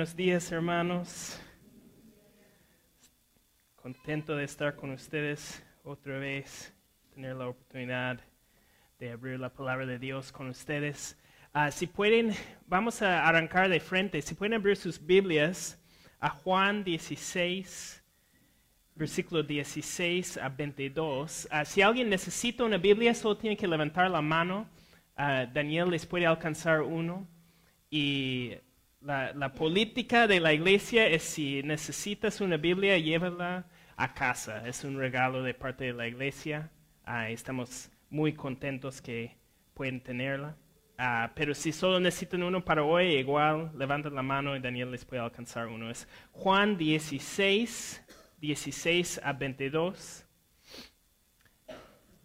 Buenos días, hermanos. Contento de estar con ustedes otra vez, tener la oportunidad de abrir la palabra de Dios con ustedes. Ah, si pueden, vamos a arrancar de frente. Si pueden abrir sus Biblias a Juan 16, versículo 16 a 22. Ah, si alguien necesita una Biblia, solo tiene que levantar la mano. Ah, Daniel les puede alcanzar uno. Y la, política de la iglesia es si necesitas una Biblia, llévala a casa. Es un regalo de parte de la iglesia. Uh, estamos muy contentos que pueden tenerla. Uh, pero si solo necesitan uno para hoy, igual, levanten la mano y Daniel les puede alcanzar uno. Es Juan 16, 16 a 22.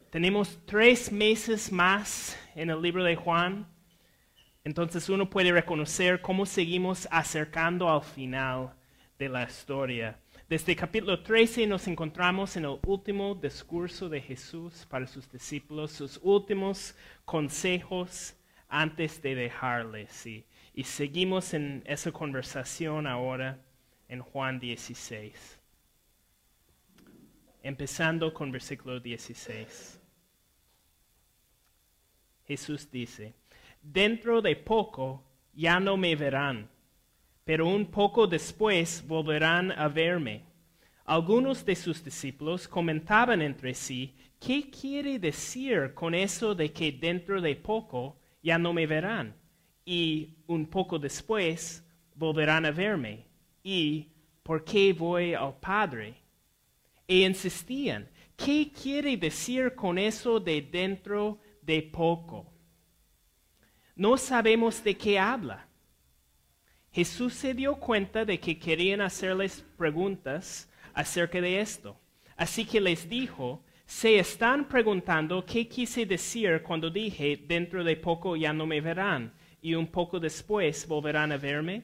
Tenemos tres meses más en el libro de Juan. Entonces uno puede reconocer cómo seguimos acercando al final de la historia. Desde capítulo 13 nos encontramos en el último discurso de Jesús para sus discípulos, sus últimos consejos antes de dejarles. Y, y seguimos en esa conversación ahora en Juan 16. Empezando con versículo 16. Jesús dice, dentro de poco ya no me verán, pero un poco después volverán a verme. Algunos de sus discípulos comentaban entre sí, ¿qué quiere decir con eso de que dentro de poco ya no me verán? Y un poco después volverán a verme. ¿Y por qué voy al Padre? E insistían, ¿qué quiere decir con eso de dentro de poco? No sabemos de qué habla. Jesús se dio cuenta de que querían hacerles preguntas acerca de esto. Así que les dijo, se están preguntando qué quise decir cuando dije, dentro de poco ya no me verán y un poco después volverán a verme.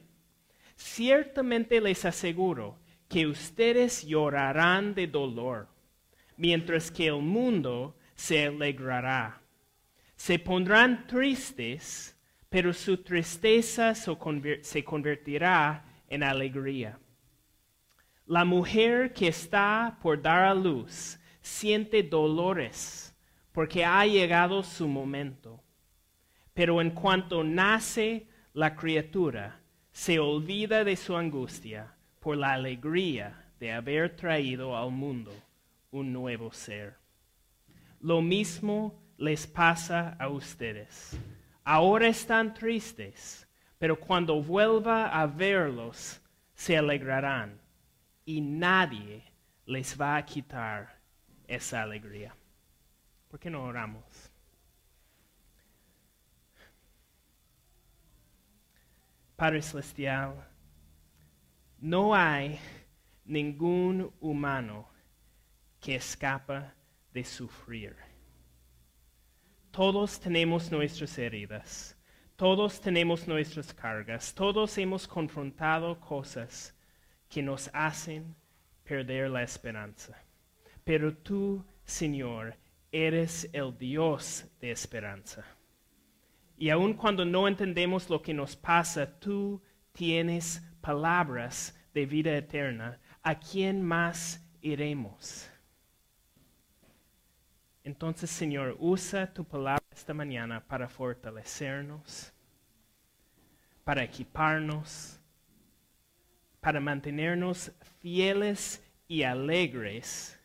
Ciertamente les aseguro que ustedes llorarán de dolor, mientras que el mundo se alegrará se pondrán tristes, pero su tristeza se convertirá en alegría. La mujer que está por dar a luz siente dolores porque ha llegado su momento. Pero en cuanto nace la criatura, se olvida de su angustia por la alegría de haber traído al mundo un nuevo ser. Lo mismo les pasa a ustedes. Ahora están tristes, pero cuando vuelva a verlos, se alegrarán y nadie les va a quitar esa alegría. ¿Por qué no oramos? Padre Celestial, no hay ningún humano que escapa de sufrir. Todos tenemos nuestras heridas, todos tenemos nuestras cargas, todos hemos confrontado cosas que nos hacen perder la esperanza. Pero tú, Señor, eres el Dios de esperanza. Y aun cuando no entendemos lo que nos pasa, tú tienes palabras de vida eterna. ¿A quién más iremos? Entonces, Señor, usa tu palabra esta mañana para fortalecernos, para equiparnos, para mantenernos fieles y alegres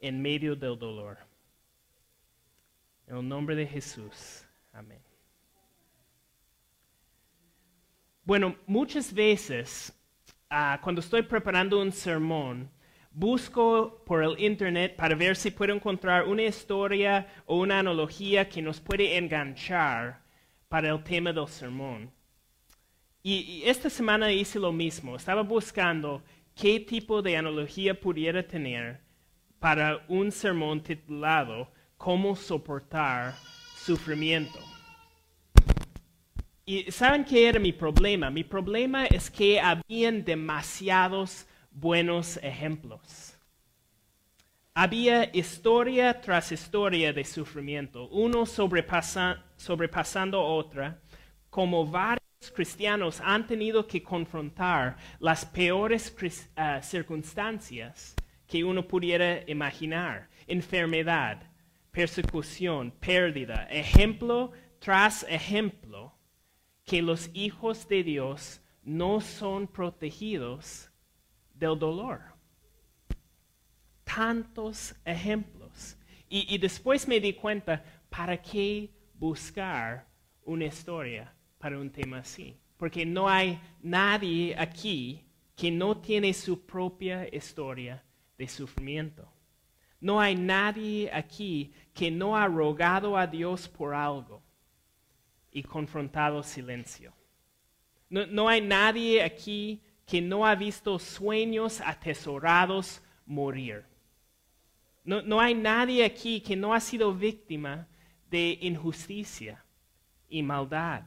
en medio del dolor. En el nombre de Jesús. Amén. Bueno, muchas veces uh, cuando estoy preparando un sermón, busco por el internet para ver si puedo encontrar una historia o una analogía que nos puede enganchar para el tema del sermón. Y, esta semana hice lo mismo. Estaba buscando qué tipo de analogía pudiera tener para un sermón titulado Cómo soportar sufrimiento. ¿Y saben qué era mi problema? Mi problema es que habían demasiados buenos ejemplos. Había historia tras historia de sufrimiento, uno sobrepasando otra, como varias cristianos han tenido que confrontar las peores ah, circunstancias que uno pudiera imaginar. Enfermedad, persecución, pérdida, ejemplo tras ejemplo, que los hijos de Dios no son protegidos del dolor. Tantos ejemplos. Y, y después me di cuenta, ¿para qué buscar una historia para un tema así? Porque no hay nadie aquí que no tiene su propia historia de sufrimiento. No hay nadie aquí que no ha rogado a Dios por algo y confrontado silencio. No, no hay nadie aquí que no ha visto sueños atesorados morir. No, no hay nadie aquí que no ha sido víctima de injusticia y maldad.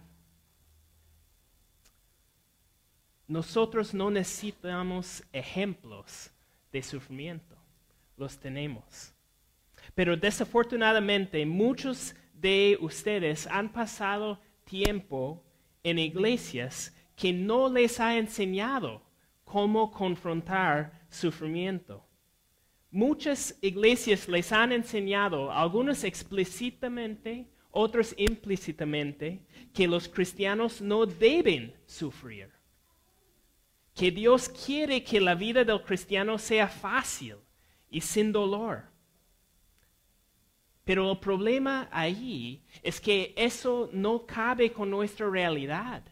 Nosotros no necesitamos ejemplos de sufrimiento, los tenemos. Pero desafortunadamente muchos de ustedes han pasado tiempo en iglesias que no les ha enseñado cómo confrontar sufrimiento. Muchas iglesias les han enseñado, algunos explícitamente, otros implícitamente, que los cristianos no deben sufrir. Que Dios quiere que la vida del cristiano sea fácil y sin dolor. Pero el problema ahí es que eso no cabe con nuestra realidad.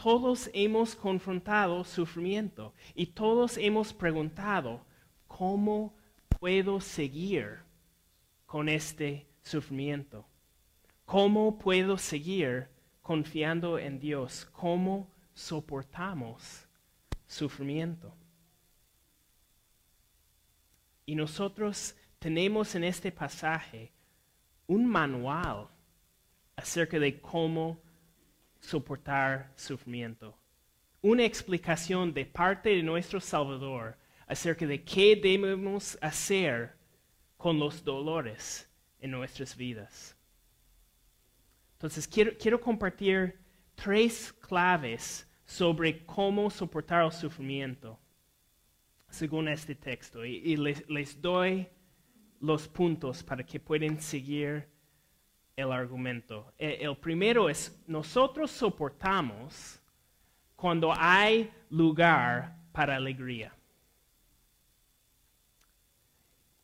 Todos hemos confrontado sufrimiento y todos hemos preguntado, ¿cómo puedo seguir con este sufrimiento? ¿Cómo puedo seguir confiando en Dios? ¿Cómo soportamos sufrimiento? Y nosotros tenemos en este pasaje un manual acerca de cómo soportar sufrimiento. Una explicación de parte de nuestro Salvador acerca de qué debemos hacer con los dolores en nuestras vidas. Entonces, quiero, quiero compartir tres claves sobre cómo soportar el sufrimiento, según este texto, y, les doy los puntos para que puedan seguir el argumento. E- El primero es, nosotros soportamos cuando hay lugar para alegría.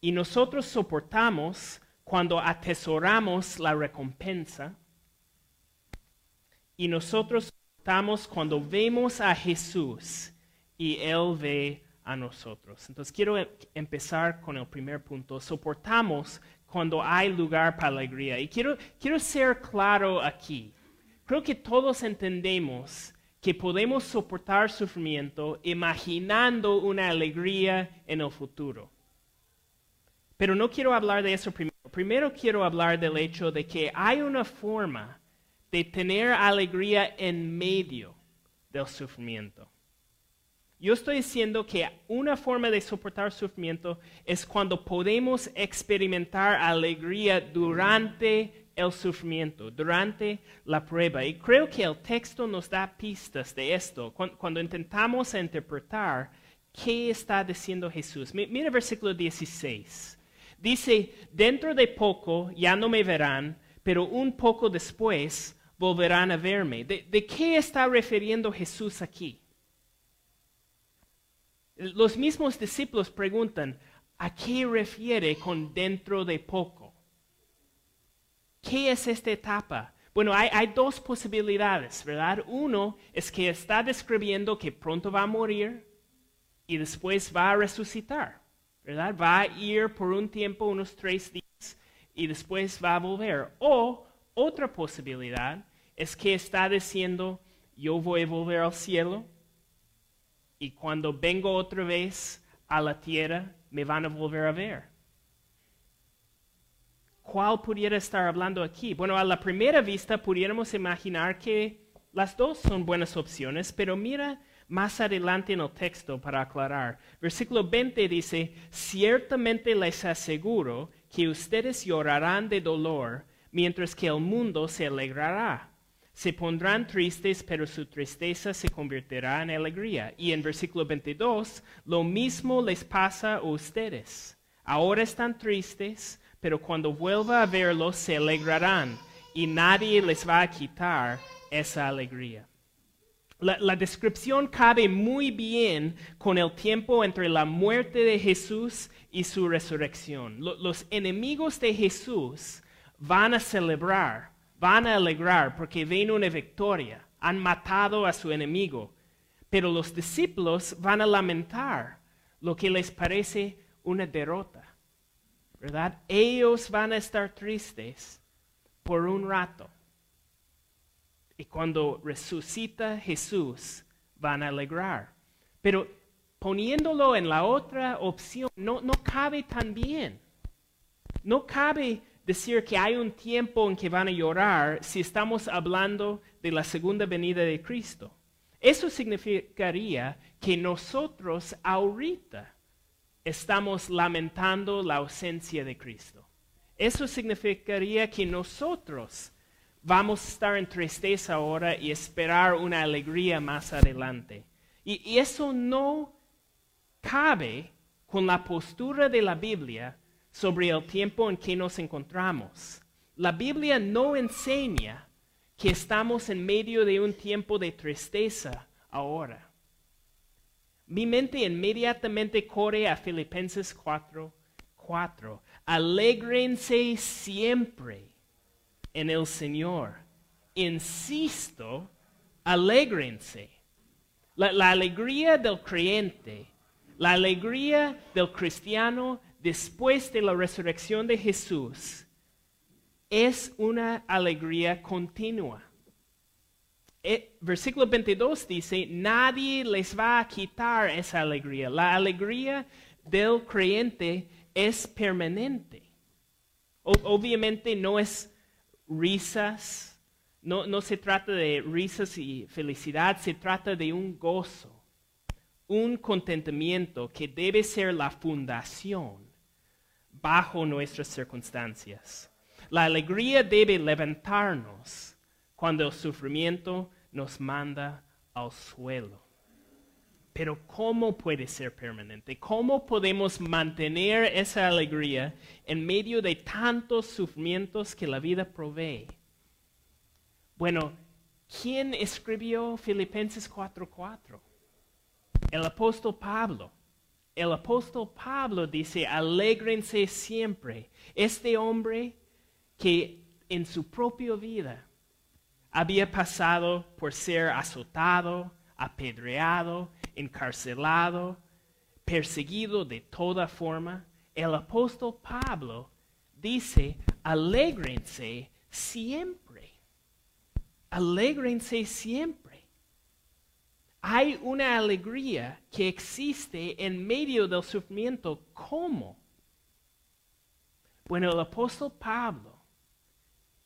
Y nosotros soportamos cuando atesoramos la recompensa. Y nosotros soportamos cuando vemos a Jesús y Él ve a nosotros. Entonces quiero em- empezar con el primer punto. Soportamos cuando hay lugar para alegría. Y quiero, quiero ser claro aquí. Creo que todos entendemos que podemos soportar sufrimiento imaginando una alegría en el futuro. Pero no quiero hablar de eso primero. Primero quiero hablar del hecho de que hay una forma de tener alegría en medio del sufrimiento. Yo estoy diciendo que una forma de soportar sufrimiento es cuando podemos experimentar alegría durante el sufrimiento, durante la prueba. Y creo que el texto nos da pistas de esto cuando, intentamos interpretar qué está diciendo Jesús. Mi- Mira el versículo 16. Dice, dentro de poco ya no me verán, pero un poco después volverán a verme. ¿De, de qué está refiriendo Jesús aquí? Los mismos discípulos preguntan, ¿a qué refiere con dentro de poco? ¿Qué es esta etapa? Bueno, hay, hay dos posibilidades, ¿verdad? Uno es que está describiendo que pronto va a morir y después va a resucitar, ¿verdad? Va a ir por un tiempo, unos tres días, y después va a volver. O otra posibilidad es que está diciendo, yo voy a volver al cielo y cuando vengo otra vez a la tierra me van a volver a ver. ¿Cuál pudiera estar hablando aquí? Bueno, a la primera vista pudiéramos imaginar que las dos son buenas opciones, pero mira más adelante en el texto para aclarar. Versículo 20 dice, ciertamente les aseguro que ustedes llorarán de dolor, mientras que el mundo se alegrará. Se pondrán tristes, pero su tristeza se convertirá en alegría. Y en versículo 22, lo mismo les pasa a ustedes. Ahora están tristes, pero cuando vuelva a verlos se alegrarán y nadie les va a quitar esa alegría. La, descripción cabe muy bien con el tiempo entre la muerte de Jesús y su resurrección. los enemigos de Jesús van a celebrar, van a alegrar porque ven una victoria, han matado a su enemigo, pero los discípulos van a lamentar lo que les parece una derrota, ¿verdad? Ellos van a estar tristes por un rato. Y cuando resucita Jesús, van a alegrar. Pero poniéndolo en la otra opción, no, no cabe tan bien. No cabe decir que hay un tiempo en que van a llorar si estamos hablando de la segunda venida de Cristo. Eso significaría que nosotros ahorita estamos lamentando la ausencia de Cristo. Eso significaría que nosotros vamos a estar en tristeza ahora y esperar una alegría más adelante. Y, eso no cabe con la postura de la Biblia sobre el tiempo en que nos encontramos. La Biblia no enseña que estamos en medio de un tiempo de tristeza ahora. Mi mente inmediatamente corre a Filipenses 4, 4. Alégrense siempre en el Señor. Insisto, alégrense. La, la, alegría del creyente, la alegría del cristiano después de la resurrección de Jesús es una alegría continua. Eh, versículo 22 dice, nadie les va a quitar esa alegría. La alegría del creyente es permanente. obviamente no es risas, no, no se trata de risas y felicidad, se trata de un gozo, un contentamiento que debe ser la fundación bajo nuestras circunstancias. La alegría debe levantarnos cuando el sufrimiento nos manda al suelo. Pero ¿cómo puede ser permanente? ¿Cómo podemos mantener esa alegría en medio de tantos sufrimientos que la vida provee? Bueno, ¿quién escribió Filipenses 4:4? El apóstol Pablo. El apóstol Pablo dice, alégrense siempre. Este hombre que en su propia vida había pasado por ser azotado, apedreado, encarcelado, perseguido de toda forma, el apóstol Pablo dice, alégrense siempre. Alégrense siempre. Hay una alegría que existe en medio del sufrimiento. ¿Cómo? Bueno, el apóstol Pablo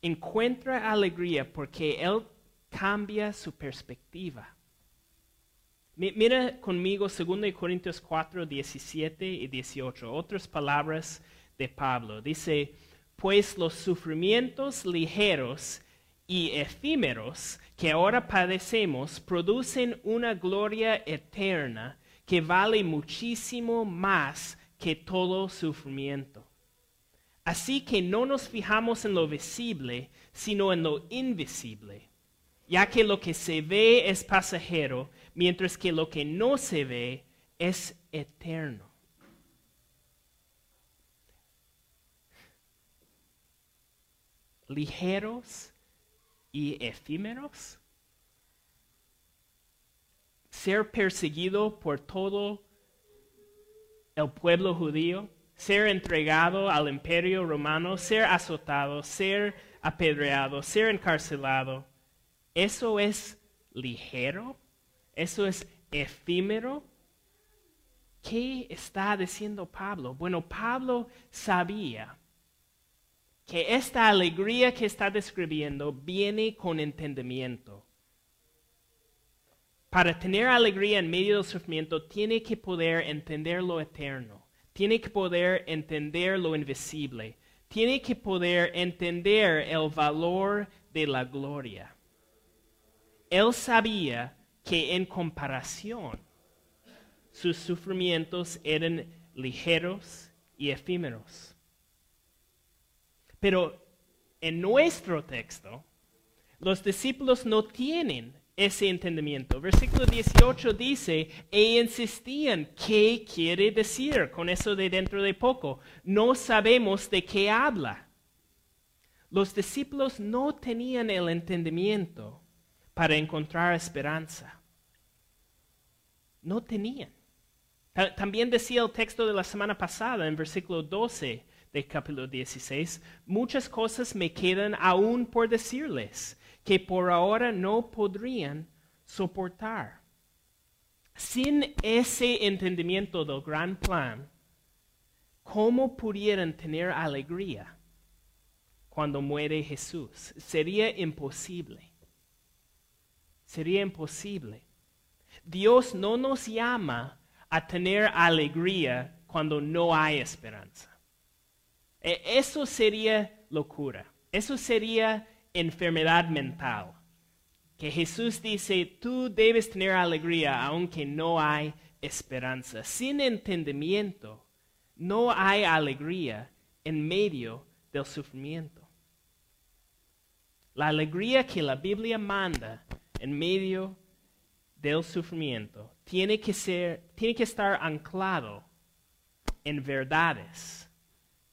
encuentra alegría porque él cambia su perspectiva. Mira conmigo 2 Corintios 4, 17 y 18, otras palabras de Pablo. Dice, pues los sufrimientos ligeros y efímeros que ahora padecemos producen una gloria eterna que vale muchísimo más que todo sufrimiento. Así que no nos fijamos en lo visible, sino en lo invisible, ya que lo que se ve es pasajero mientras que lo que no se ve es eterno. Ligeros y efímeros. Ser perseguido por todo el pueblo judío, ser entregado al imperio romano, ser azotado, ser apedreado, ser encarcelado, ¿eso es ligero? Eso es efímero. ¿Qué está diciendo Pablo? Bueno, Pablo sabía que esta alegría que está describiendo viene con entendimiento. Para tener alegría en medio del sufrimiento, tiene que poder entender lo eterno, tiene que poder entender lo invisible, tiene que poder entender el valor de la gloria. él sabía que en comparación sus sufrimientos eran ligeros y efímeros. Pero en nuestro texto, los discípulos no tienen ese entendimiento. Versículo 18 dice, e insistían, ¿qué quiere decir con eso de dentro de poco? No sabemos de qué habla. Los discípulos no tenían el entendimiento para encontrar esperanza. No tenían. También decía el texto de la semana pasada en versículo 12 del capítulo 16, muchas cosas me quedan aún por decirles que por ahora no podrían soportar. Sin ese entendimiento del gran plan, ¿cómo pudieran tener alegría cuando muere Jesús? Sería imposible. Sería imposible. Dios no nos llama a tener alegría cuando no hay esperanza. E, eso sería locura. Eso sería enfermedad mental. Que Jesús dice, tú debes tener alegría aunque no hay esperanza. Sin entendimiento, no hay alegría en medio del sufrimiento. La alegría que la Biblia manda en medio del sufrimiento tiene que, ser, tiene que estar anclado en verdades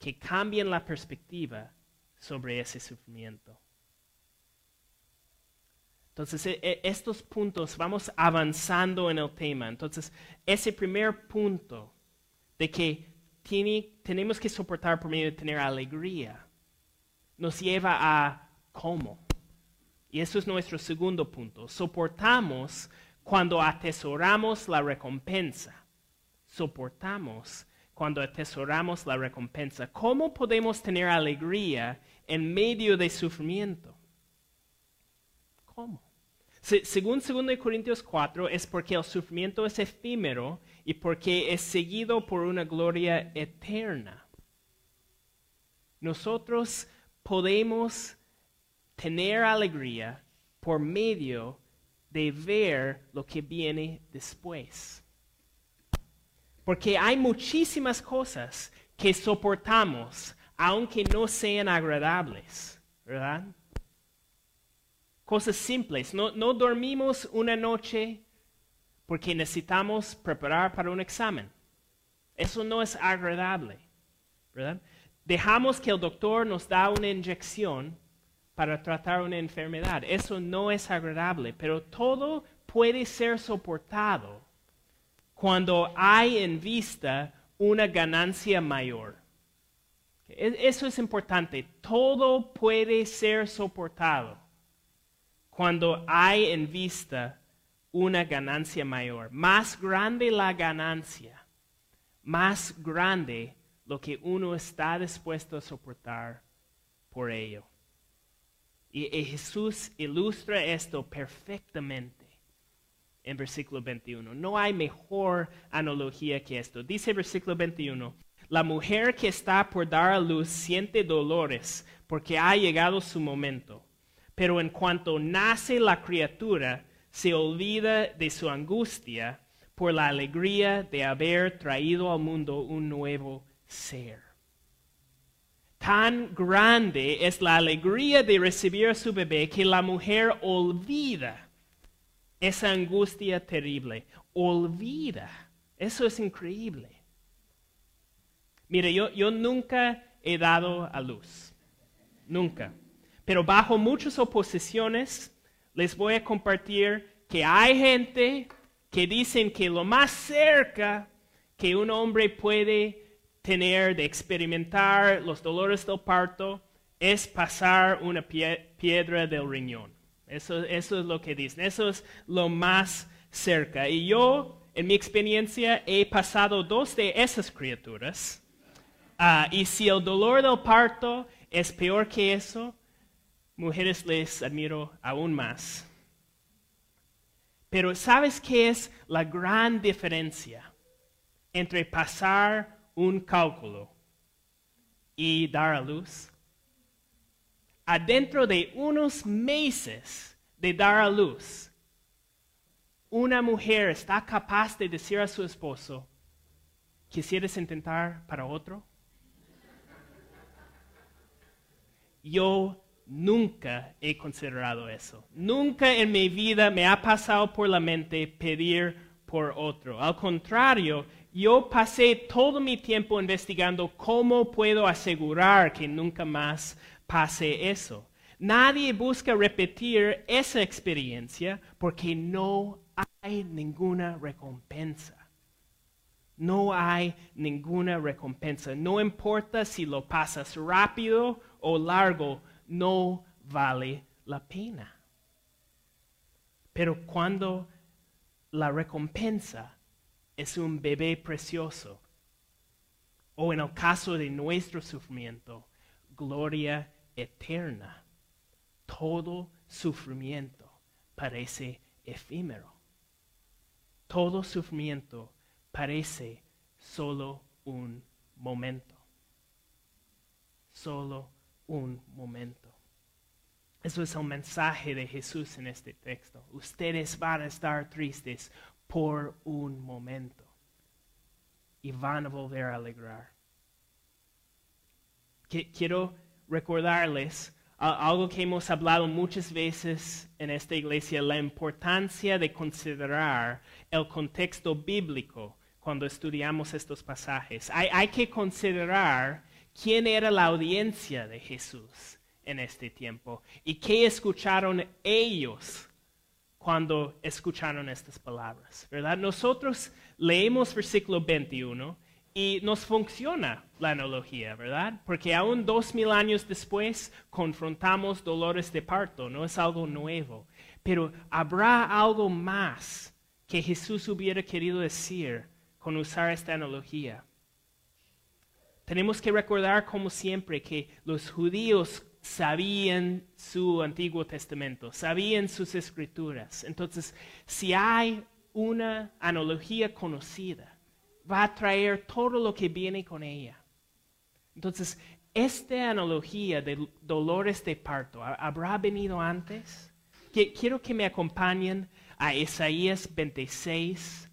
que cambien la perspectiva sobre ese sufrimiento. Entonces, e, e, estos puntos, vamos avanzando en el tema. Entonces, ese primer punto de que tenemos que soportar por medio de tener alegría, nos lleva a cómo. Y eso es nuestro segundo punto. Soportamos cuando atesoramos la recompensa. Soportamos cuando atesoramos la recompensa. ¿Cómo podemos tener alegría en medio de sufrimiento? ¿Cómo? según 2 Corintios 4, es porque el sufrimiento es efímero y porque es seguido por una gloria eterna. Nosotros podemos tener alegría por medio de ver lo que viene después. Porque hay muchísimas cosas que soportamos aunque no sean agradables, ¿verdad? Cosas simples. No, no dormimos una noche porque necesitamos preparar para un examen. Eso no es agradable, ¿verdad? Dejamos que el doctor nos da una inyección para tratar una enfermedad. Eso no es agradable, pero todo puede ser soportado cuando hay en vista una ganancia mayor. Eso es importante. Todo puede ser soportado cuando hay en vista una ganancia mayor. Más grande la ganancia, más grande lo que uno está dispuesto a soportar por ello. Y, Jesús ilustra esto perfectamente en versículo 21. No hay mejor analogía que esto. Dice versículo 21, la mujer que está por dar a luz siente dolores porque ha llegado su momento. Pero en cuanto nace la criatura, se olvida de su angustia por la alegría de haber traído al mundo un nuevo ser. Tan grande es la alegría de recibir a su bebé que la mujer olvida esa angustia terrible. Olvida. Eso es increíble. Mire, yo, yo nunca he dado a luz. Nunca. Pero bajo muchas oposiciones les voy a compartir que hay gente que dicen que lo más cerca que un hombre puede tener, de experimentar los dolores del parto, es pasar una piedra del riñón. Eso, eso es lo que dicen. Eso es lo más cerca. Y yo, en mi experiencia, he pasado dos de esas criaturas. Ah, y si el dolor del parto es peor que eso, mujeres les admiro aún más. Pero ¿sabes qué es la gran diferencia entre pasar un cálculo y dar a luz, adentro de unos meses de dar a luz, una mujer está capaz de decir a su esposo, ¿quisieras intentar para otro? Yo nunca he considerado eso. Nunca en mi vida me ha pasado por la mente pedir por otro. Al contrario, yo pasé todo mi tiempo investigando cómo puedo asegurar que nunca más pase eso. Nadie busca repetir esa experiencia porque no hay ninguna recompensa. No hay ninguna recompensa. No importa si lo pasas rápido o largo, no vale la pena. Pero cuando la recompensa es un bebé precioso, o en el caso de nuestro sufrimiento, gloria eterna, todo sufrimiento parece efímero. Todo sufrimiento parece solo un momento. Solo un momento. Eso es el mensaje de Jesús en este texto. Ustedes van a estar tristes por un momento y van a volver a alegrar. Quiero recordarles algo que hemos hablado muchas veces en esta iglesia, la importancia de considerar el contexto bíblico cuando estudiamos estos pasajes. Hay, que considerar quién era la audiencia de Jesús en este tiempo y qué escucharon ellos cuando escucharon estas palabras, ¿verdad? Nosotros leemos versículo 21 y nos funciona la analogía, ¿verdad? Porque aún dos mil años después confrontamos dolores de parto, no es algo nuevo. Pero habrá algo más que Jesús hubiera querido decir con usar esta analogía. Tenemos que recordar, como siempre, que los judíos sabían su Antiguo Testamento, sabían sus escrituras. Entonces, si hay una analogía conocida, va a traer todo lo que viene con ella. Entonces, esta analogía de dolores de parto, ¿habrá venido antes? Quiero que me acompañen a Isaías 26,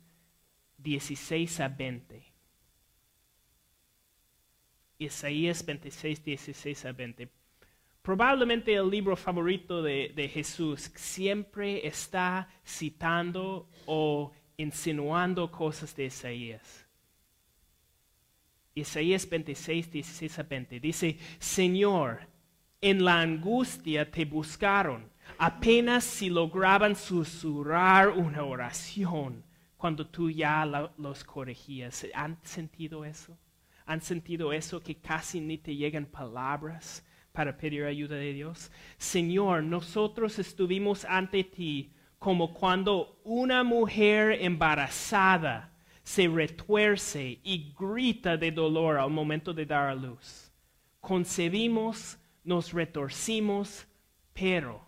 16 a 20. Isaías 26, 16 a 20. Probablemente el libro favorito de, de Jesús siempre está citando o insinuando cosas de Isaías. Isaías 26, 16 a 20 dice, Señor, en la angustia te buscaron, apenas si lograban susurrar una oración cuando tú ya los corregías. ¿Han sentido eso? ¿Han sentido eso que casi ni te llegan palabras para pedir ayuda de Dios? Señor, nosotros estuvimos ante ti como cuando una mujer embarazada se retuerce y grita de dolor al momento de dar a luz. Concebimos, nos retorcimos, pero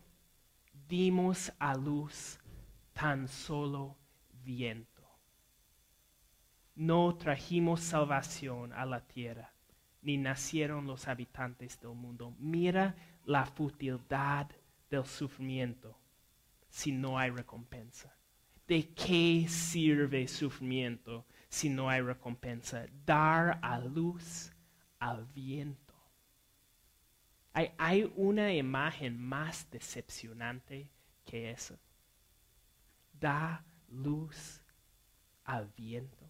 dimos a luz tan solo viento. No trajimos salvación a la tierra, ni nacieron los habitantes del mundo. Mira la futilidad del sufrimiento si no hay recompensa. ¿De qué sirve sufrimiento si no hay recompensa? Dar a luz al viento. Hay, una imagen más decepcionante que esa. Da luz al viento.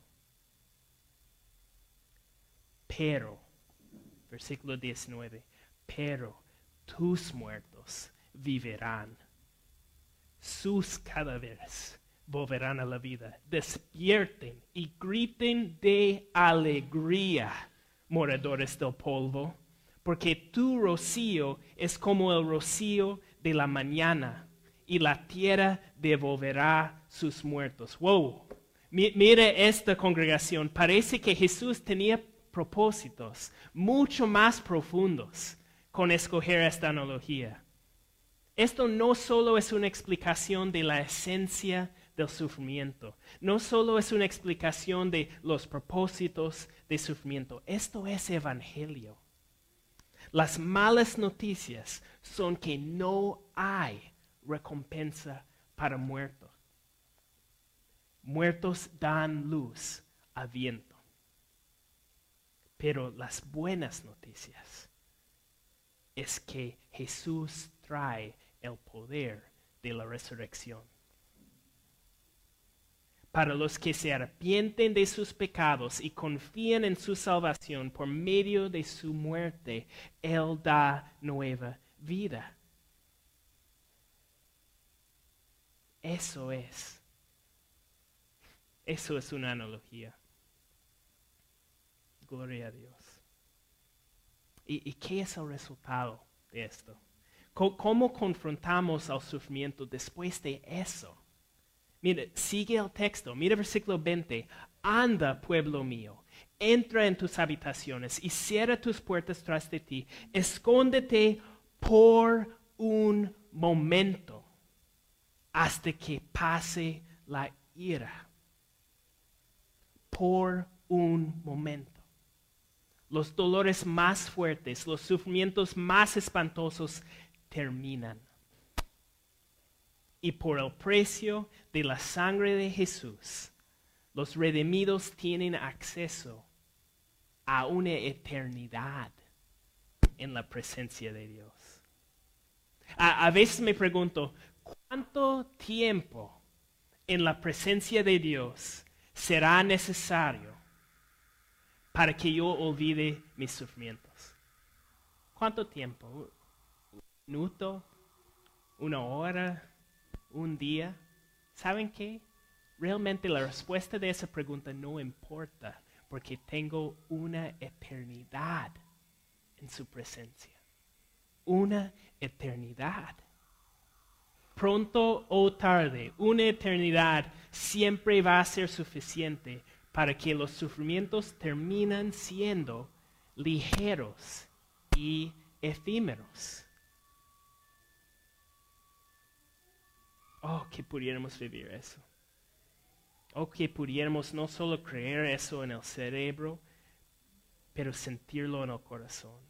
Pero, versículo 19, pero tus muertos vivirán sus cadáveres volverán a la vida. Despierten y griten de alegría, moradores del polvo, porque tu rocío es como el rocío de la mañana y la tierra devolverá sus muertos. Wow, mire esta congregación, parece que Jesús tenía propósitos mucho más profundos con escoger esta analogía. Esto no solo es una explicación de la esencia del sufrimiento, no solo es una explicación de los propósitos del sufrimiento, esto es evangelio. Las malas noticias son que no hay recompensa para muertos. muertos dan luz a viento. Pero las buenas noticias es que Jesús trae el poder de la resurrección. Para los que se arrepienten de sus pecados y confían en su salvación por medio de su muerte, Él da nueva vida. Eso es. Eso es una analogía. Gloria a Dios. ¿Y, qué es el resultado de esto? ¿Cómo, confrontamos al sufrimiento después de eso? Mire, sigue el texto. Mira versículo 20. Anda, pueblo mío, entra en tus habitaciones y cierra tus puertas tras de ti. Escóndete por un momento hasta que pase la ira. Por un momento los dolores más fuertes, los sufrimientos más espantosos terminan. Y por el precio de la sangre de Jesús, los redimidos tienen acceso a una eternidad en la presencia de Dios. A, veces me pregunto, ¿cuánto tiempo en la presencia de Dios será necesario para que yo olvide mis sufrimientos. ¿Cuánto tiempo? ¿Un minuto? ¿Una hora? ¿Un día? ¿Saben qué? Realmente la respuesta de esa pregunta no importa porque tengo una eternidad en su presencia. Una eternidad. Pronto o tarde, una eternidad siempre va a ser suficiente para que los sufrimientos terminan siendo ligeros y efímeros. Oh, que pudiéramos vivir eso. Oh, que pudiéramos no solo creer eso en el cerebro, pero sentirlo en el corazón.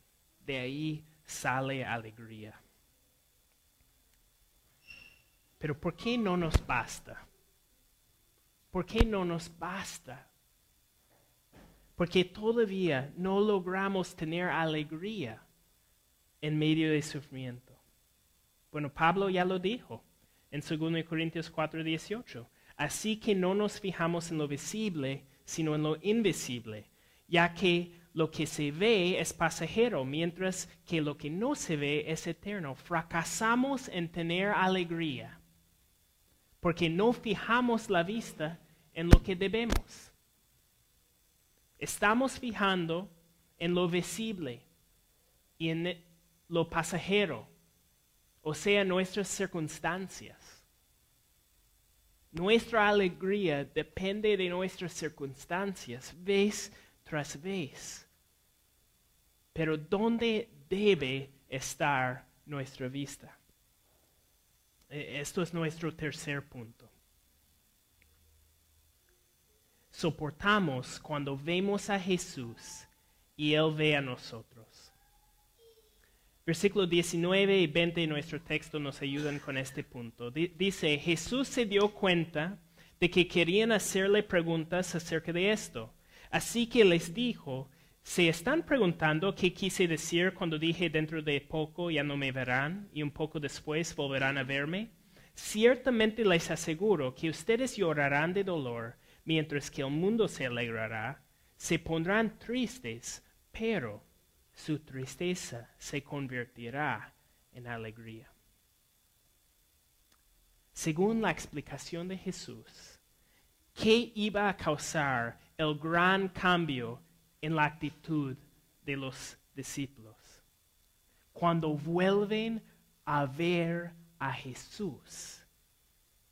De ahí sale alegría. Pero ¿por qué no nos basta? ¿Por qué no nos basta? porque todavía no logramos tener alegría en medio del sufrimiento. Bueno, Pablo ya lo dijo en 2 Corintios 4:18. Así que no nos fijamos en lo visible, sino en lo invisible, ya que lo que se ve es pasajero, mientras que lo que no se ve es eterno. Fracasamos en tener alegría, porque no fijamos la vista en lo que debemos. Estamos fijando en lo visible y en lo pasajero, o sea, nuestras circunstancias. Nuestra alegría depende de nuestras circunstancias, vez tras vez. Pero ¿dónde debe estar nuestra vista? E, esto es nuestro tercer punto soportamos cuando vemos a Jesús y Él ve a nosotros. Versículos 19 y 20 de nuestro texto nos ayudan con este punto. dice, Jesús se dio cuenta de que querían hacerle preguntas acerca de esto. Así que les dijo, ¿se están preguntando qué quise decir cuando dije dentro de poco ya no me verán y un poco después volverán a verme? Ciertamente les aseguro que ustedes llorarán de dolor mientras que el mundo se alegrará, se pondrán tristes, pero su tristeza se convertirá en alegría. Según la explicación de Jesús, ¿qué iba a causar el gran cambio en la actitud de los discípulos? Cuando vuelven a ver a Jesús,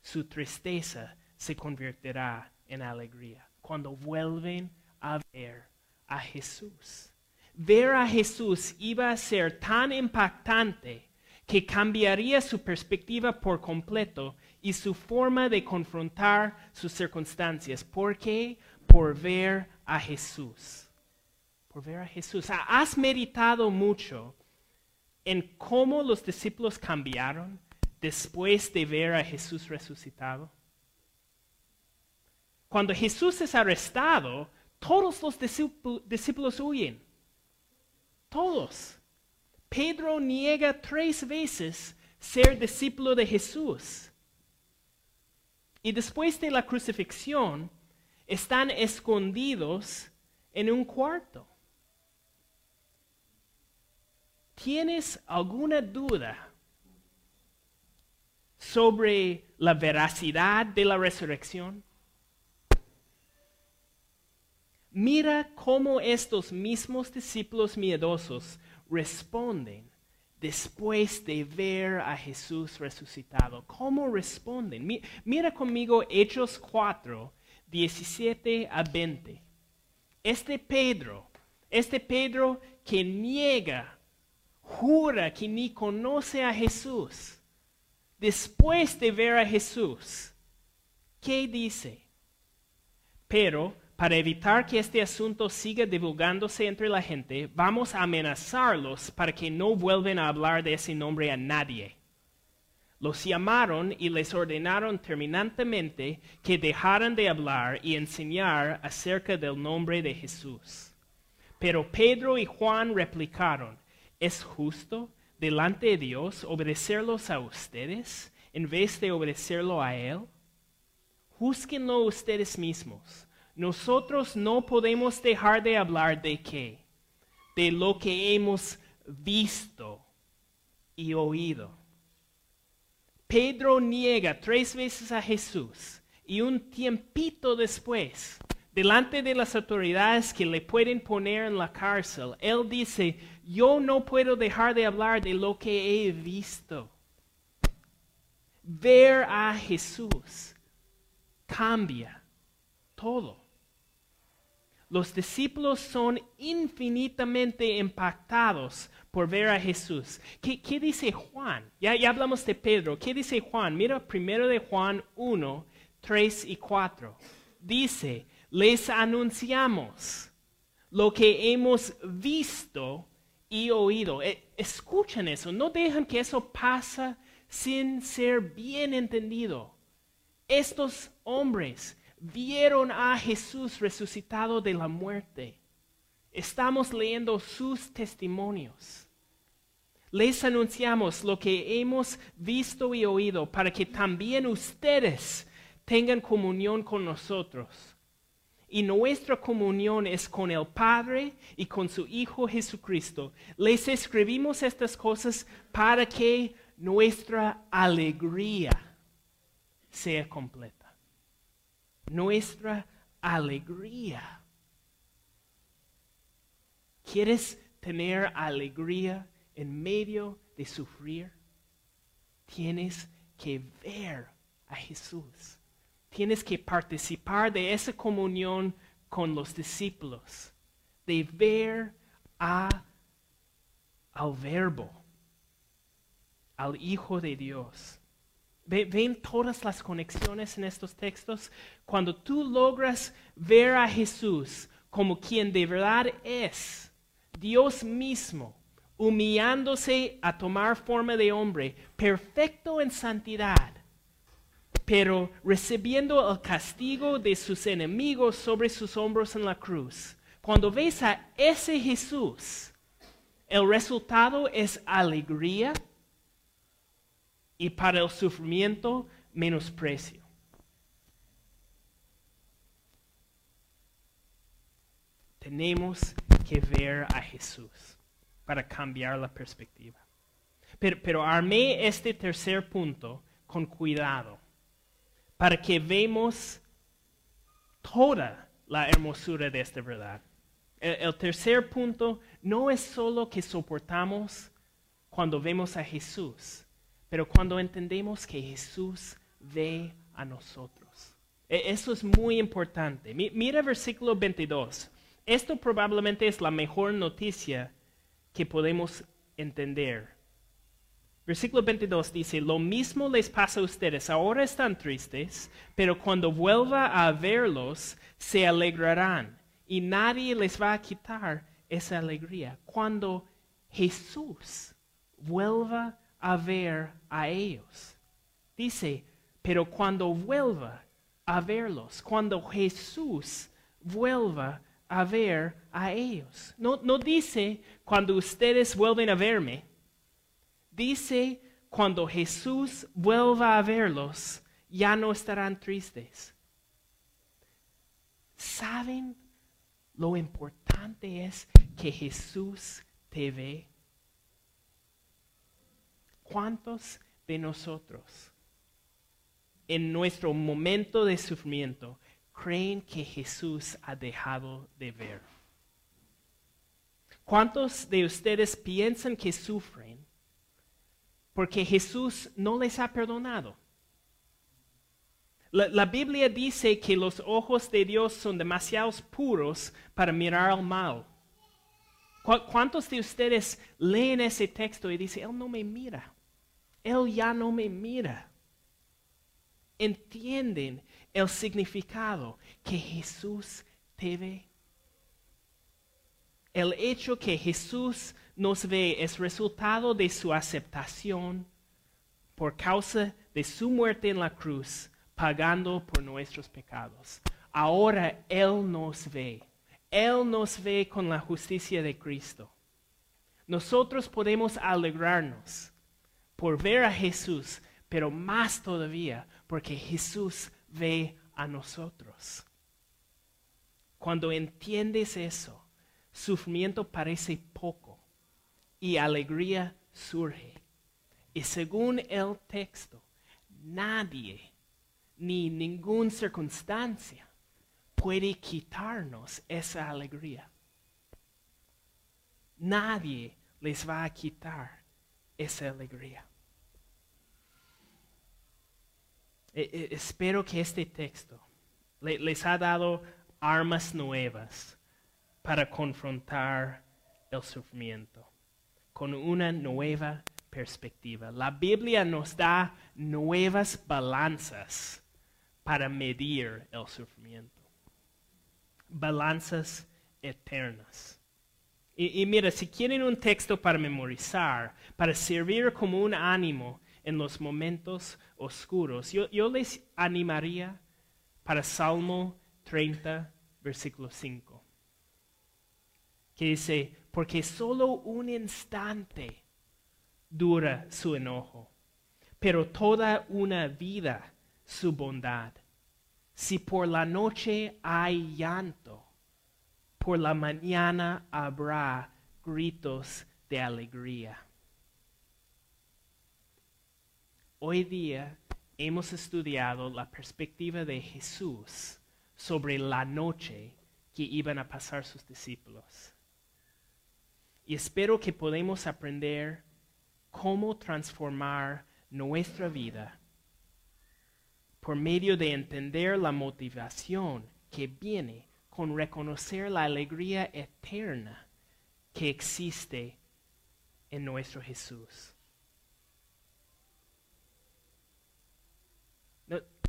su tristeza se convertirá en alegría cuando vuelven a ver a Jesús. Ver a Jesús iba a ser tan impactante que cambiaría su perspectiva por completo y su forma de confrontar sus circunstancias. ¿Por qué? Por ver a Jesús. Por ver a Jesús. ¿Has meditado mucho en cómo los discípulos cambiaron después de ver a Jesús resucitado? Cuando Jesús es arrestado, todos los discípulos huyen. Todos. Pedro niega tres veces ser discípulo de Jesús. Y después de la crucifixión, están escondidos en un cuarto. ¿Tienes alguna duda sobre la veracidad de la resurrección? Mira cómo estos mismos discípulos miedosos responden después de ver a Jesús resucitado. ¿Cómo responden? Mira conmigo Hechos 4, 17 a 20. Este Pedro, este Pedro que niega, jura que ni conoce a Jesús, después de ver a Jesús, ¿qué dice? Pero para evitar que este asunto siga divulgándose entre la gente, vamos a amenazarlos para que no vuelvan a hablar de ese nombre a nadie. Los llamaron y les ordenaron terminantemente que dejaran de hablar y enseñar acerca del nombre de Jesús. Pero Pedro y Juan replicaron, ¿es justo delante de Dios obedecerlos a ustedes en vez de obedecerlo a Él? Júzguenlo ustedes mismos nosotros no podemos dejar de hablar de qué? De lo que hemos visto y oído. Pedro niega tres veces a Jesús y un tiempito después, delante de las autoridades que le pueden poner en la cárcel, él dice, yo no puedo dejar de hablar de lo que he visto. Ver a Jesús cambia todo los discípulos son infinitamente impactados por ver a Jesús. ¿Qué, dice Juan? Ya, ya, hablamos de Pedro. ¿Qué dice Juan? Mira primero de Juan 1, 3 y 4. Dice, les anunciamos lo que hemos visto y oído. E, escuchen eso, no dejan que eso pase sin ser bien entendido. Estos hombres vieron a Jesús resucitado de la muerte. Estamos leyendo sus testimonios. Les anunciamos lo que hemos visto y oído para que también ustedes tengan comunión con nosotros. Y nuestra comunión es con el Padre y con su Hijo Jesucristo. Les escribimos estas cosas para que nuestra alegría sea completa nuestra alegría. ¿Quieres tener alegría en medio de sufrir? Tienes que ver a Jesús. Tienes que participar de esa comunión con los discípulos, de ver a, al verbo, al Hijo de Dios. ¿Ven todas las conexiones en estos textos? Cuando tú logras ver a Jesús como quien de verdad es, Dios mismo, humillándose a tomar forma de hombre, perfecto en santidad, pero recibiendo el castigo de sus enemigos sobre sus hombros en la cruz. Cuando ves a ese Jesús, el resultado es alegría, y para el sufrimiento menosprecio. Tenemos que ver a Jesús para cambiar la perspectiva. Pero, armé este tercer punto con cuidado para que vemos toda la hermosura de esta verdad. el, tercer punto no es solo que soportamos cuando vemos a Jesús, pero cuando entendemos que Jesús ve a nosotros. E, eso es muy importante. Mira versículo 22. Esto probablemente es la mejor noticia que podemos entender. Versículo 22 dice, lo mismo les pasa a ustedes. Ahora están tristes, pero cuando vuelva a verlos, se alegrarán. Y nadie les va a quitar esa alegría. Cuando Jesús vuelva a ver a ellos. Dice, pero cuando vuelva, a verlos, cuando Jesús vuelva a ver a ellos. No, no dice cuando ustedes vuelven a verme, dice cuando Jesús vuelva a verlos, ya no estarán tristes. ¿Saben lo importante es que Jesús te ve? ¿Cuántos de nosotros en nuestro momento de sufrimiento creen que Jesús ha dejado de ver? ¿Cuántos de ustedes piensan que sufren porque Jesús no les ha perdonado? La, Biblia dice que los ojos de Dios son demasiado puros para mirar al mal. ¿Cuántos de ustedes leen ese texto y dicen, Él no me mira? Él ya no me mira. Entienden el significado que Jesús te ve. El hecho que Jesús nos ve es resultado de su aceptación por causa de su muerte en la cruz pagando por nuestros pecados. Ahora Él nos ve. Él nos ve con la justicia de Cristo. Nosotros podemos alegrarnos por ver a Jesús, pero más todavía porque Jesús ve a nosotros. Cuando entiendes eso, sufrimiento parece poco y alegría surge. Y según el texto, nadie ni ninguna circunstancia puede quitarnos esa alegría. Nadie les va a quitar esa alegría. E, e, espero que este texto les ha dado armas nuevas para confrontar el sufrimiento con una nueva perspectiva. La Biblia nos da nuevas balanzas para medir el sufrimiento. Balanzas eternas. Y, mira, si quieren un texto para memorizar, para servir como un ánimo en los momentos oscuros, yo, yo les animaría para Salmo 30, versículo 5, que dice, porque solo un instante dura su enojo, pero toda una vida su bondad. Si por la noche hay llanto, por la mañana habrá gritos de alegría. Hoy día hemos estudiado la perspectiva de Jesús sobre la noche que iban a pasar sus discípulos. Y espero que podamos aprender cómo transformar nuestra vida por medio de entender la motivación que viene con reconocer la alegría eterna que existe en nuestro Jesús.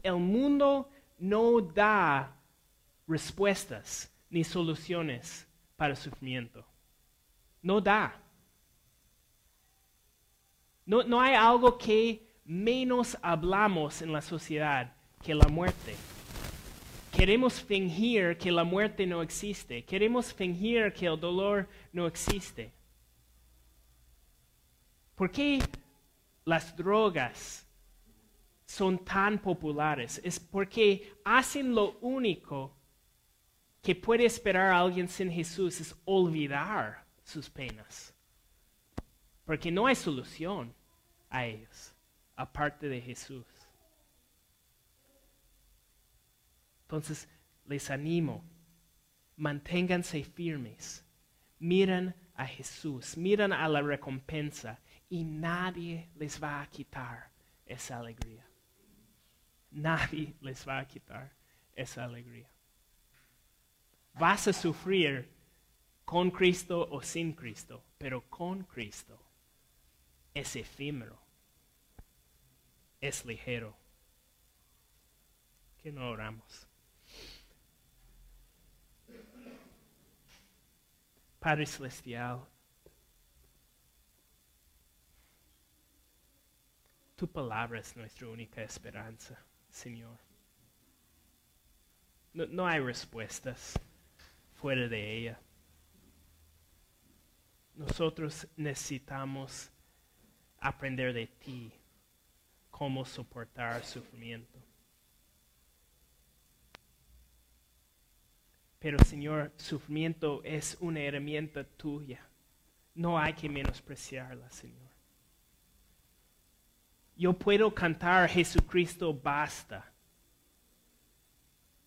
El mundo no da respuestas ni soluciones para el sufrimiento. No da. No, no hay algo que menos hablamos en la sociedad que la muerte. Queremos fingir que la muerte no existe. Queremos fingir que el dolor no existe. ¿Por qué las drogas son tan populares? Es porque hacen lo único que puede esperar alguien sin Jesús, es olvidar sus penas. Porque no hay solución a ellos aparte de Jesús. Entonces, les animo, manténganse firmes, miran a Jesús, miran a la recompensa y nadie les va a quitar esa alegría. Nadie les va a quitar esa alegría. Vas a sufrir con Cristo o sin Cristo, pero con Cristo es efímero es ligero. Que no oramos. Padre Celestial, tu palabra es nuestra única esperanza, Señor. No, no hay respuestas fuera de ella. Nosotros necesitamos aprender de ti cómo soportar sufrimiento. Pero Señor, sufrimiento es una herramienta tuya. No hay que menospreciarla, Señor. Yo puedo cantar Jesucristo basta,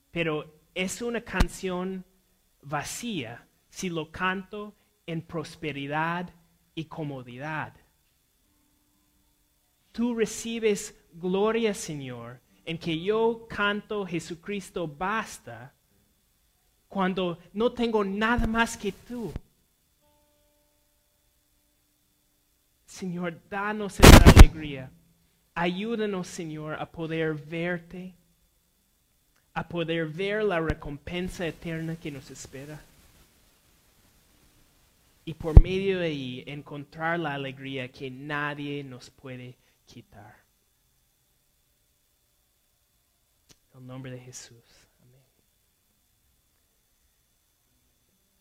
pero es una canción vacía si lo canto en prosperidad y comodidad. Tú recibes gloria, Señor, en que yo canto Jesucristo basta cuando no tengo nada más que tú. Señor, danos esa alegría. Ayúdanos, Señor, a poder verte, a poder ver la recompensa eterna que nos espera. Y por medio de ahí encontrar la alegría que nadie nos puede quitar. En el nombre de Jesús.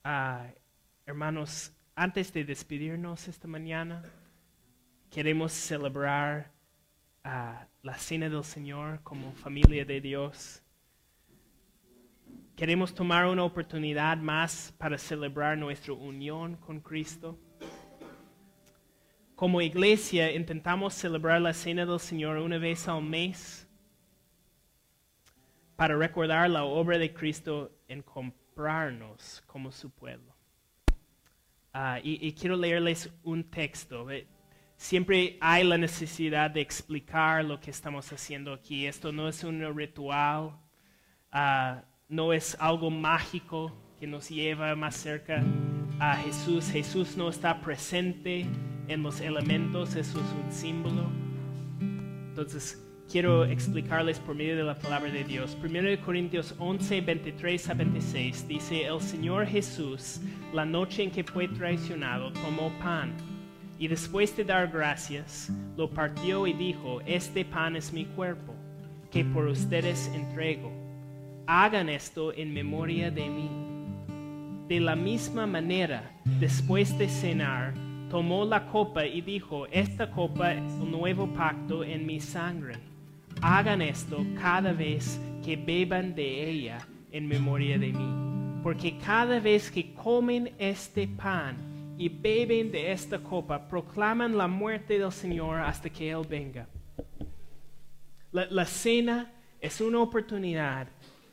Ah, hermanos, antes de despedirnos esta mañana, queremos celebrar ah, la cena del Señor como familia de Dios. Queremos tomar una oportunidad más para celebrar nuestra unión con Cristo. Como iglesia intentamos celebrar la cena del Señor una vez al mes para recordar la obra de Cristo en como su pueblo. Ah, y, quiero leerles un texto. Siempre hay la necesidad de explicar lo que estamos haciendo aquí. Esto no es un ritual, ah, no es algo mágico que nos lleva más cerca a Jesús. Jesús no está presente en los elementos, eso es un símbolo. Entonces, quiero explicarles por medio de la palabra de Dios. 1 Corintios 11, 23 a 26 dice, el Señor Jesús, la noche en que fue traicionado, tomó pan y después de dar gracias, lo partió y dijo, este pan es mi cuerpo, que por ustedes entrego. Hagan esto en memoria de mí. De la misma manera, después de cenar, tomó la copa y dijo, esta copa es el nuevo pacto en mi sangre Hagan esto cada vez que beban de ella en memoria de mí. Porque cada vez que comen este pan y beben de esta copa, proclaman la muerte del Señor hasta que Él venga. La, cena es una oportunidad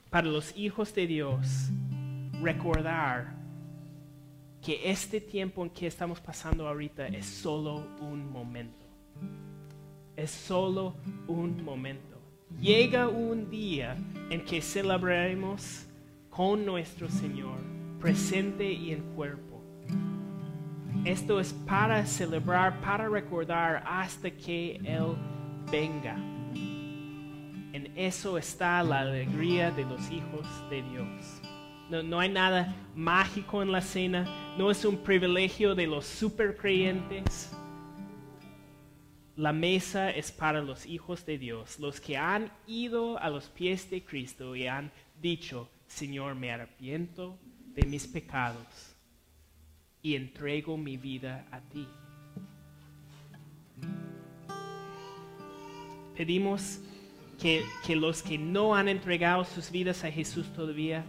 para los hijos de Dios recordar que este tiempo en que estamos pasando ahorita es solo un momento es solo un momento. Llega un día en que celebraremos con nuestro Señor, presente y en cuerpo. Esto es para celebrar, para recordar hasta que Él venga. En eso está la alegría de los hijos de Dios. No, no, hay nada mágico en la cena, no es un privilegio de los supercreyentes la mesa es para los hijos de Dios, los que han ido a los pies de Cristo y han dicho, Señor, me arrepiento de mis pecados y entrego mi vida a ti. Pedimos que, que los que no han entregado sus vidas a Jesús todavía,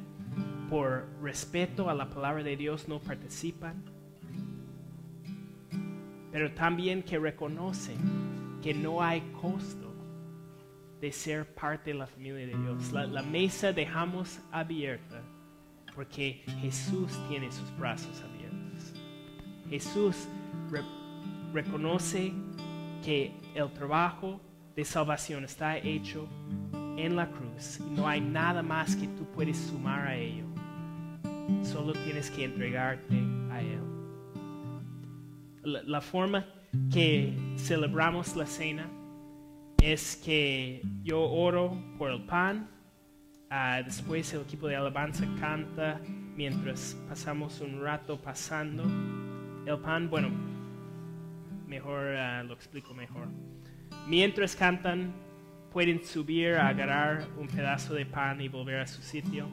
por respeto a la palabra de Dios, no participan pero también que reconocen que no hay costo de ser parte de la familia de Dios. La, mesa dejamos abierta porque Jesús tiene sus brazos abiertos. Jesús reconoce que el trabajo de salvación está hecho en la cruz y no hay nada más que tú puedes sumar a ello. Solo tienes que entregarte la, forma que celebramos la cena es que yo oro por el pan, ah, después el equipo de alabanza canta mientras pasamos un rato pasando el pan. Bueno, mejor ah, lo explico mejor. Mientras cantan, pueden subir a agarrar un pedazo de pan y volver a su sitio.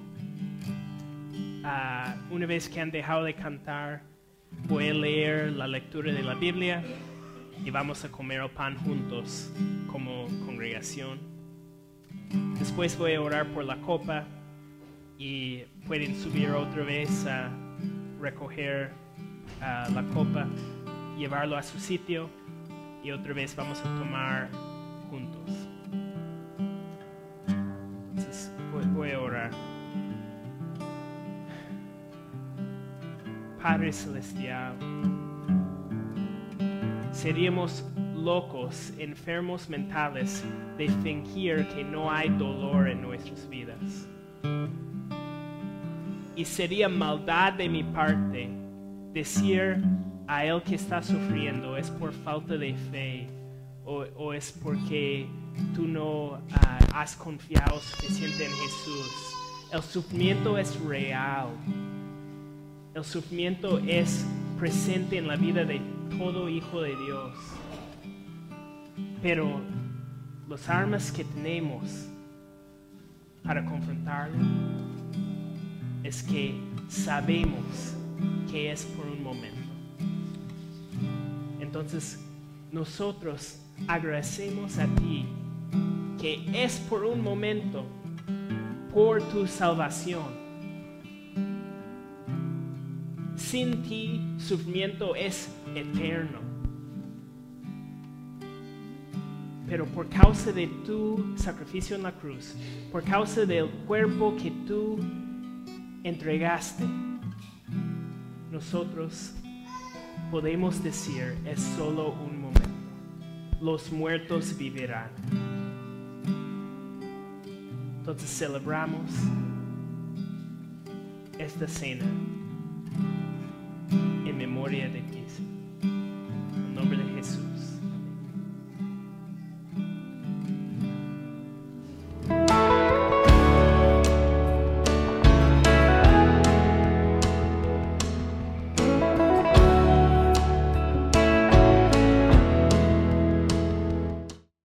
Ah, una vez que han dejado de cantar, voy a leer la lectura de la Biblia y vamos a comer el pan juntos como congregación. Después voy a orar por la copa y pueden subir otra vez a recoger ah, la copa, llevarlo a su sitio y otra vez vamos a tomar juntos. Entonces, voy, a orar. Padre Celestial, seríamos locos, enfermos mentales, de fingir que no hay dolor en nuestras vidas. Y sería maldad de mi parte decir a él que está sufriendo es por falta de fe o, es porque tú no ah, has confiado suficiente en Jesús. El sufrimiento es real. El sufrimiento es presente en la vida de todo hijo de Dios. Pero las armas que tenemos para confrontarlo es que sabemos que es por un momento. Entonces, nosotros agradecemos a ti que es por un momento, por tu salvación. Sin ti, sufrimiento es eterno. Pero por causa de tu sacrificio en la cruz, por causa del cuerpo que tú entregaste, nosotros podemos decir es solo un momento. Los muertos vivirán. Entonces celebramos esta cena en memoria de ti. En nombre de Jesús.